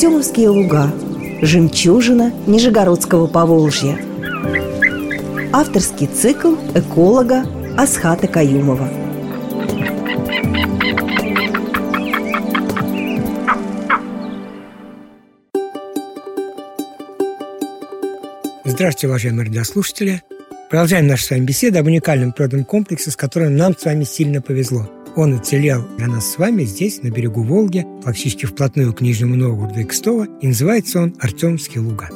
Артемовские луга Жемчужина Нижегородского Поволжья Авторский цикл эколога Асхата Каюмова Здравствуйте, уважаемые радиослушатели! Продолжаем нашу с вами беседу об уникальном природном комплексе, с которым нам с вами сильно повезло. Он уцелел для нас с вами здесь, на берегу Волги, практически вплотную к Нижнему Новгороду и Кстово, и называется он Артемские луга.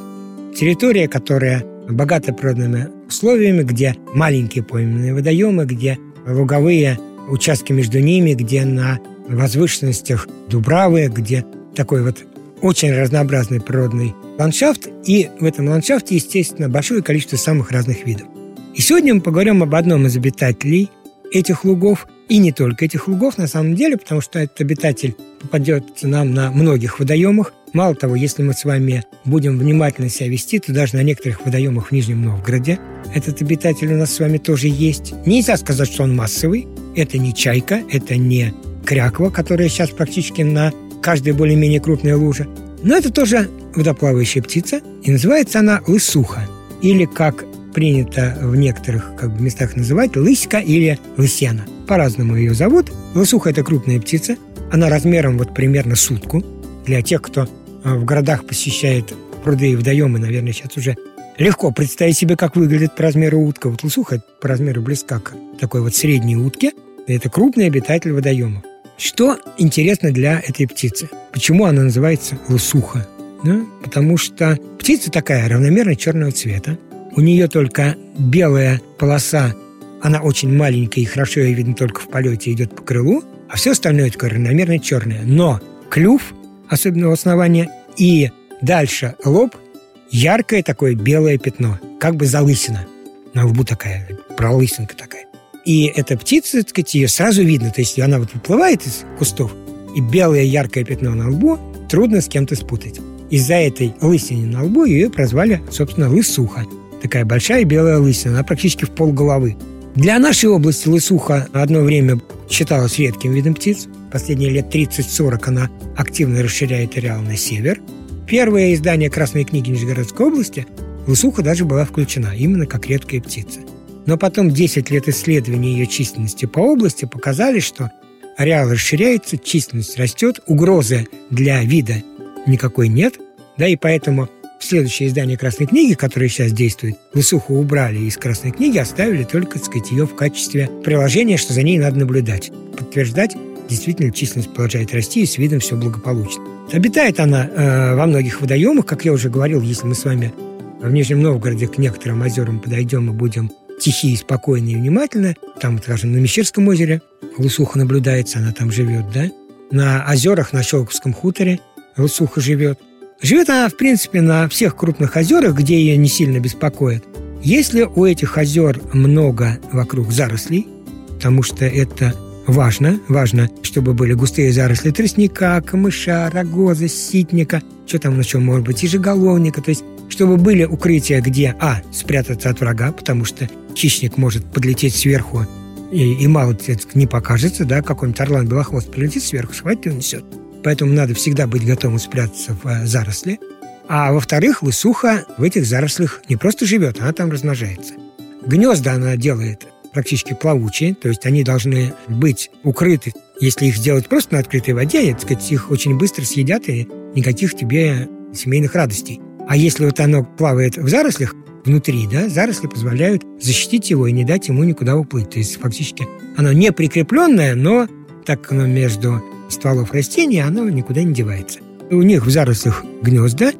Территория, которая богата природными условиями, где маленькие пойменные водоемы, где луговые участки между ними, где на возвышенностях дубравы, где такой вот очень разнообразный природный ландшафт, и в этом ландшафте, естественно, большое количество самых разных видов. И сегодня мы поговорим об одном из обитателей этих лугов, и не только этих лугов на самом деле, потому что этот обитатель попадет нам на многих водоемах. Мало того, если мы с вами будем внимательно себя вести, то даже на некоторых водоемах в Нижнем Новгороде этот обитатель у нас с вами тоже есть. Нельзя сказать, что он массовый. Это не чайка, это не кряква, которая сейчас практически на каждой более-менее крупной луже. Но это тоже водоплавающая птица, и называется она лысуха. Или, как принято в некоторых как бы, местах называть лыська или лысена. По-разному ее зовут. Лысуха – это крупная птица. Она размером вот примерно сутку. Для тех, кто э, в городах посещает пруды и водоемы, наверное, сейчас уже легко представить себе, как выглядит по размеру утка. Вот лысуха по размеру близка к такой вот средней утке. Это крупный обитатель водоемов. Что интересно для этой птицы? Почему она называется лысуха? Да? Потому что птица такая равномерно черного цвета. У нее только белая полоса, она очень маленькая и хорошо ее видно только в полете, идет по крылу, а все остальное такое равномерно черное. Но клюв, особенно у основания, и дальше лоб, яркое такое белое пятно, как бы залысина. На лбу такая, пролысинка такая. И эта птица, так сказать, ее сразу видно. То есть она вот выплывает из кустов, и белое яркое пятно на лбу трудно с кем-то спутать. Из-за этой лысины на лбу ее прозвали, собственно, лысуха такая большая белая лысина, она практически в пол головы. Для нашей области лысуха одно время считалась редким видом птиц. Последние лет 30-40 она активно расширяет ареал на север. Первое издание Красной книги Нижегородской области лысуха даже была включена, именно как редкая птица. Но потом 10 лет исследований ее численности по области показали, что ареал расширяется, численность растет, угрозы для вида никакой нет, да, и поэтому следующее издание Красной книги, которое сейчас действует, Лысуху убрали из Красной книги, оставили только, так сказать, ее в качестве приложения, что за ней надо наблюдать. Подтверждать, действительно, численность продолжает расти, и с видом все благополучно. Обитает она э, во многих водоемах, как я уже говорил, если мы с вами в Нижнем Новгороде к некоторым озерам подойдем и будем тихие, спокойные и внимательны. Там, скажем, на Мещерском озере Лысуха наблюдается, она там живет, да? На озерах на Щелковском хуторе Лысуха живет – Живет она, в принципе, на всех крупных озерах, где ее не сильно беспокоит. Если у этих озер много вокруг зарослей, потому что это важно, важно, чтобы были густые заросли тростника, камыша, рогоза, ситника, что там еще может быть, ежеголовника, то есть чтобы были укрытия, где, а, спрятаться от врага, потому что хищник может подлететь сверху и, и мало не покажется, да, какой-нибудь орлан белохвост прилетит сверху, схватит и унесет поэтому надо всегда быть готовым спрятаться в э, заросли. А во-вторых, лысуха в этих зарослях не просто живет, она там размножается. Гнезда она делает практически плавучие, то есть они должны быть укрыты. Если их сделать просто на открытой воде, так сказать, их очень быстро съедят, и никаких тебе семейных радостей. А если вот оно плавает в зарослях, внутри, да, заросли позволяют защитить его и не дать ему никуда уплыть. То есть фактически оно не прикрепленное, но так оно между стволов растений, оно никуда не девается. У них в зарослях гнезда.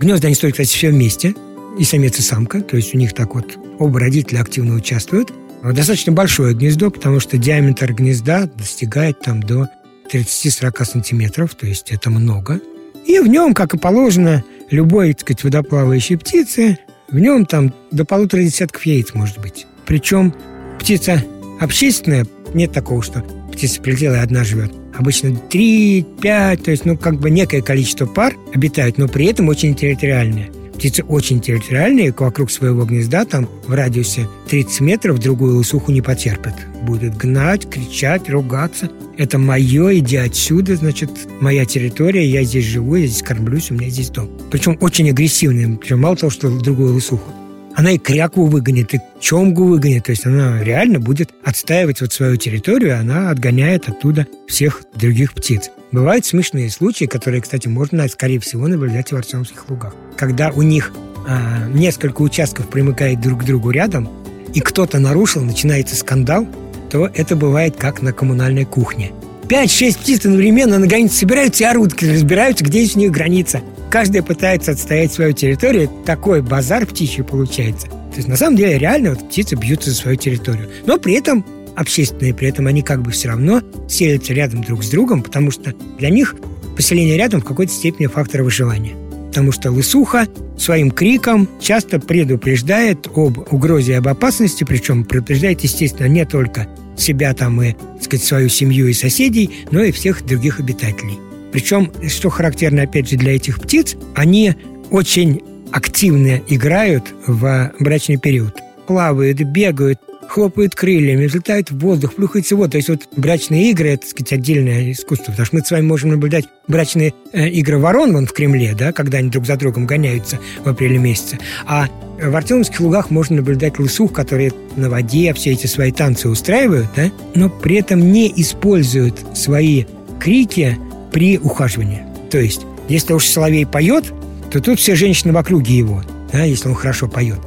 Гнезда они строят, кстати, все вместе. И самец, и самка. То есть у них так вот оба родителя активно участвуют. Достаточно большое гнездо, потому что диаметр гнезда достигает там до 30-40 сантиметров, то есть это много. И в нем, как и положено, любой, так сказать, водоплавающей птицы, в нем там до полутора десятков яиц может быть. Причем птица общественная, нет такого, что птица прилетела и одна живет обычно 3, 5, то есть, ну, как бы некое количество пар обитают, но при этом очень территориальные. птицы очень территориальные, вокруг своего гнезда, там в радиусе 30 метров другую лысуху не потерпят. Будут гнать, кричать, ругаться. Это мое, иди отсюда, значит, моя территория, я здесь живу, я здесь кормлюсь, у меня здесь дом. Причем очень агрессивные, причем мало того, что другую лысуху. Она и кряку выгонит, и чомгу выгонит. То есть она реально будет отстаивать вот свою территорию, она отгоняет оттуда всех других птиц. Бывают смешные случаи, которые, кстати, можно, скорее всего, наблюдать в Артемских лугах. Когда у них а, несколько участков примыкает друг к другу рядом, и кто-то нарушил, начинается скандал, то это бывает как на коммунальной кухне. Пять-шесть птиц одновременно на границе собираются и орут, разбираются, где у них граница. Каждая пытается отстоять свою территорию. Такой базар птичий получается. То есть на самом деле реально вот птицы бьются за свою территорию. Но при этом общественные, при этом они как бы все равно селятся рядом друг с другом, потому что для них поселение рядом в какой-то степени фактор выживания. Потому что лысуха своим криком часто предупреждает об угрозе и об опасности, причем предупреждает, естественно, не только себя там и, так сказать, свою семью и соседей, но и всех других обитателей. Причем, что характерно, опять же, для этих птиц, они очень активно играют в брачный период. Плавают, бегают, хлопают крыльями, взлетают в воздух, плюхаются в воду. То есть вот брачные игры, это, так сказать, отдельное искусство. Потому что мы с вами можем наблюдать брачные э, игры ворон вон в Кремле, да, когда они друг за другом гоняются в апреле месяце. А в Артемовских лугах можно наблюдать лысух, которые на воде все эти свои танцы устраивают, да, но при этом не используют свои крики при ухаживании. То есть, если уж соловей поет, то тут все женщины в округе его, да, если он хорошо поет.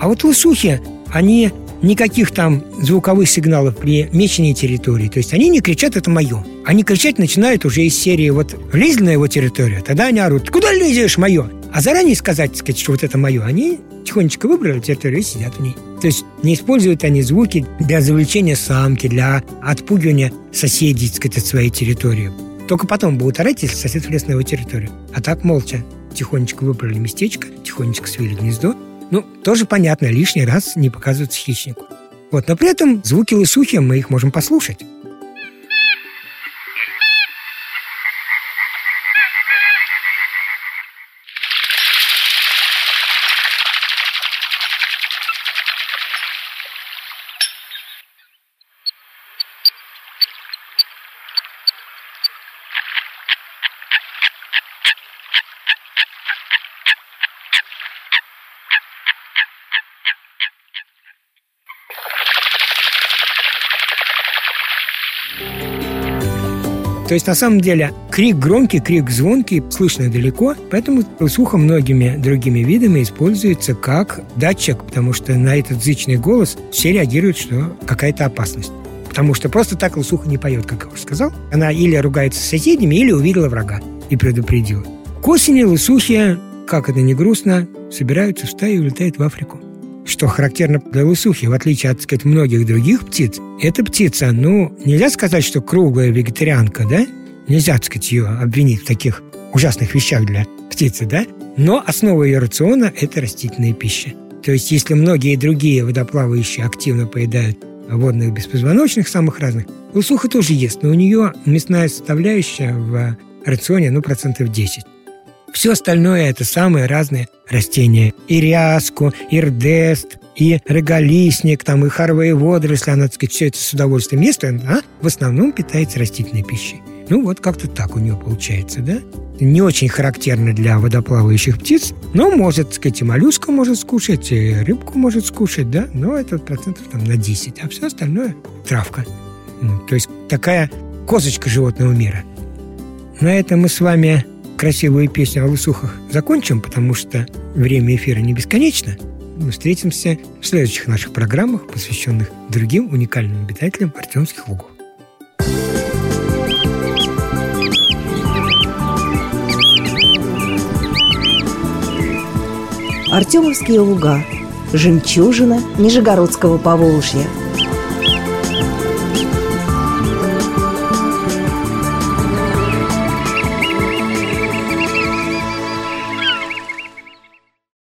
А вот лысухи, они никаких там звуковых сигналов при мечении территории. То есть они не кричат «это мое». Они кричать начинают уже из серии вот «влезли на его территорию», тогда они орут «куда лезешь, мое?» А заранее сказать, сказать, что вот это мое, они тихонечко выбрали территорию и сидят в ней. То есть не используют они звуки для завлечения самки, для отпугивания соседей, так сказать, от своей территории. Только потом будут орать, если сосед влез на его территорию. А так молча тихонечко выбрали местечко, тихонечко свели гнездо, ну, тоже понятно, лишний раз не показываться хищнику. Вот, но при этом звуки лысухи мы их можем послушать. То есть, на самом деле, крик громкий, крик звонкий, слышно далеко, поэтому слухом многими другими видами используется как датчик, потому что на этот зычный голос все реагируют, что какая-то опасность. Потому что просто так лысуха не поет, как я уже сказал. Она или ругается с соседями, или увидела врага и предупредила. К осени лысухи, как это не грустно, собираются в стаю и улетают в Африку что характерно для лысухи, в отличие от, сказать, многих других птиц, эта птица, ну, нельзя сказать, что круглая вегетарианка, да? Нельзя, так сказать, ее обвинить в таких ужасных вещах для птицы, да? Но основа ее рациона – это растительная пища. То есть, если многие другие водоплавающие активно поедают водных беспозвоночных, самых разных, лысуха тоже ест, но у нее мясная составляющая в рационе, ну, процентов 10. Все остальное – это самые разные растения. И ряску, и рдест, и роголистник, там, и харовые водоросли, она, так сказать, все это с удовольствием ест, она в основном питается растительной пищей. Ну, вот как-то так у нее получается, да? Не очень характерно для водоплавающих птиц, но может, так сказать, и моллюска может скушать, и рыбку может скушать, да? Но это процентов там на 10, а все остальное – травка. То есть такая козочка животного мира. На этом мы с вами красивую песню о лысухах закончим, потому что время эфира не бесконечно. Мы встретимся в следующих наших программах, посвященных другим уникальным обитателям Артемских лугов. Артемовские луга. Жемчужина Нижегородского Поволжья –